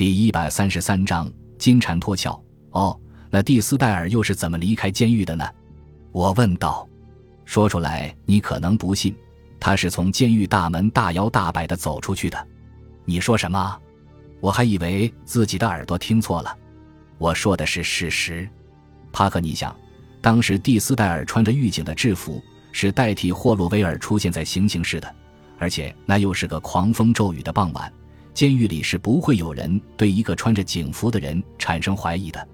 第一百三十三章金蝉脱壳。哦，那蒂斯戴尔又是怎么离开监狱的呢？我问道。说出来你可能不信，他是从监狱大门大摇大摆地走出去的。你说什么？我还以为自己的耳朵听错了。我说的是事实。帕克，你想，当时蒂斯戴尔穿着狱警的制服，是代替霍洛威尔出现在行刑室的，而且那又是个狂风骤雨的傍晚，监狱里是不会有人对一个穿着警服的人产生怀疑的。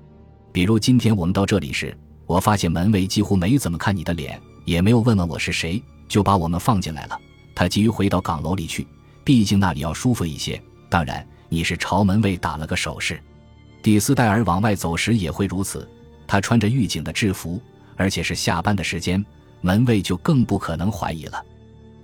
比如今天我们到这里时，我发现门卫几乎没怎么看你的脸。也没有问问我是谁，就把我们放进来了。他急于回到岗楼里去，毕竟那里要舒服一些。当然，你是朝门卫打了个手势。蒂斯戴尔往外走时也会如此。他穿着狱警的制服，而且是下班的时间，门卫就更不可能怀疑了。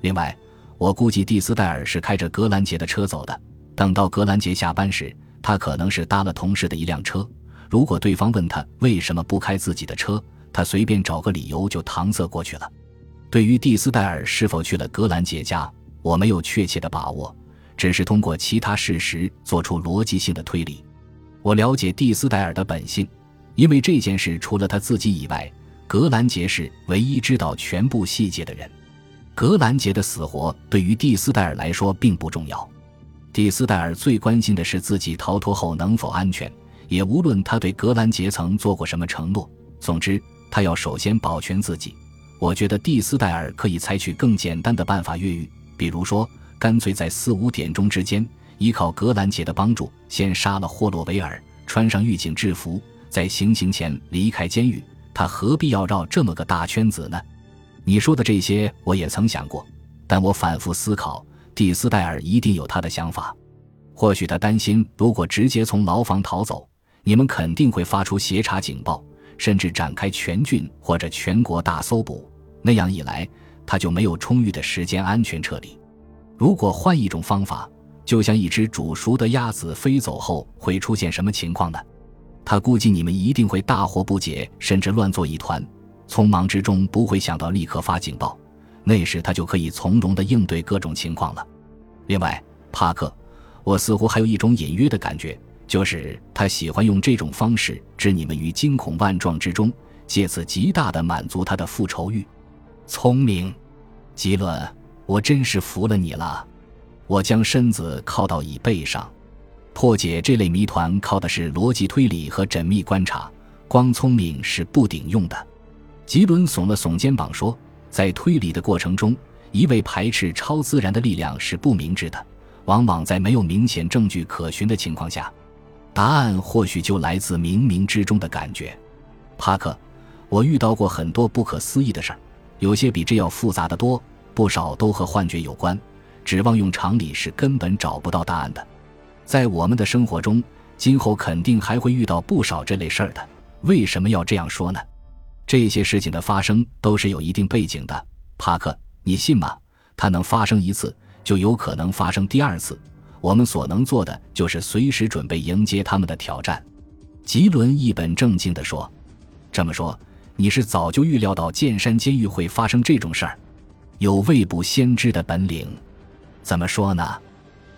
另外，我估计蒂斯戴尔是开着格兰杰的车走的。等到格兰杰下班时，他可能是搭了同事的一辆车。如果对方问他为什么不开自己的车，他随便找个理由就搪塞过去了。对于蒂斯戴尔是否去了格兰杰家，我没有确切的把握，只是通过其他事实做出逻辑性的推理。我了解蒂斯戴尔的本性，因为这件事除了他自己以外，格兰杰是唯一知道全部细节的人。格兰杰的死活对于蒂斯戴尔来说并不重要，蒂斯戴尔最关心的是自己逃脱后能否安全，也无论他对格兰杰曾做过什么承诺。总之。他要首先保全自己，我觉得蒂斯戴尔可以采取更简单的办法越狱，比如说，干脆在四五点钟之间，依靠格兰杰的帮助，先杀了霍洛维尔，穿上狱警制服，在行刑前离开监狱。他何必要绕这么个大圈子呢？你说的这些我也曾想过，但我反复思考，蒂斯戴尔一定有他的想法。或许他担心，如果直接从牢房逃走，你们肯定会发出协查警报。甚至展开全郡或者全国大搜捕，那样一来，他就没有充裕的时间安全撤离。如果换一种方法，就像一只煮熟的鸭子飞走后会出现什么情况呢？他估计你们一定会大惑不解，甚至乱作一团，匆忙之中不会想到立刻发警报，那时他就可以从容地应对各种情况了。另外，帕克，我似乎还有一种隐约的感觉。就是他喜欢用这种方式置你们于惊恐万状之中，借此极大的满足他的复仇欲。聪明，吉伦，我真是服了你了。我将身子靠到椅背上，破解这类谜团靠的是逻辑推理和缜密观察，光聪明是不顶用的。吉伦耸了耸肩膀说：“在推理的过程中，一味排斥超自然的力量是不明智的，往往在没有明显证据可循的情况下。”答案或许就来自冥冥之中的感觉，帕克，我遇到过很多不可思议的事儿，有些比这要复杂的多，不少都和幻觉有关，指望用常理是根本找不到答案的。在我们的生活中，今后肯定还会遇到不少这类事儿的。为什么要这样说呢？这些事情的发生都是有一定背景的，帕克，你信吗？它能发生一次，就有可能发生第二次。我们所能做的就是随时准备迎接他们的挑战。”吉伦一本正经地说。“这么说，你是早就预料到剑山监狱会发生这种事儿，有未卜先知的本领？怎么说呢？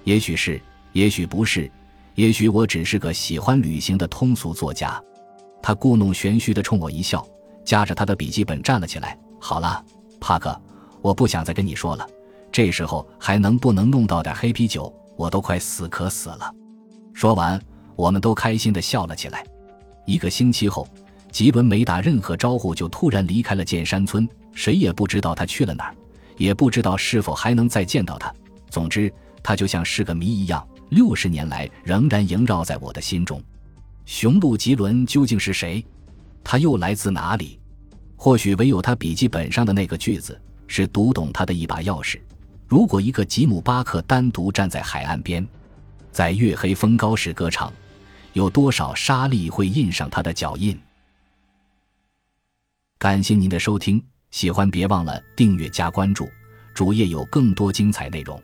也许是，也许不是，也许我只是个喜欢旅行的通俗作家。”他故弄玄虚地冲我一笑，夹着他的笔记本站了起来。“好了，帕克，我不想再跟你说了。这时候还能不能弄到点黑啤酒？”我都快死渴死了。说完，我们都开心地笑了起来。一个星期后，吉伦没打任何招呼就突然离开了剑山村，谁也不知道他去了哪儿，也不知道是否还能再见到他。总之，他就像是个谜一样，六十年来仍然萦绕在我的心中。雄鹿吉伦究竟是谁？他又来自哪里？或许唯有他笔记本上的那个句子是读懂他的一把钥匙。如果一个吉姆巴克单独站在海岸边，在月黑风高时歌唱，有多少沙粒会印上他的脚印？感谢您的收听，喜欢别忘了订阅加关注，主页有更多精彩内容。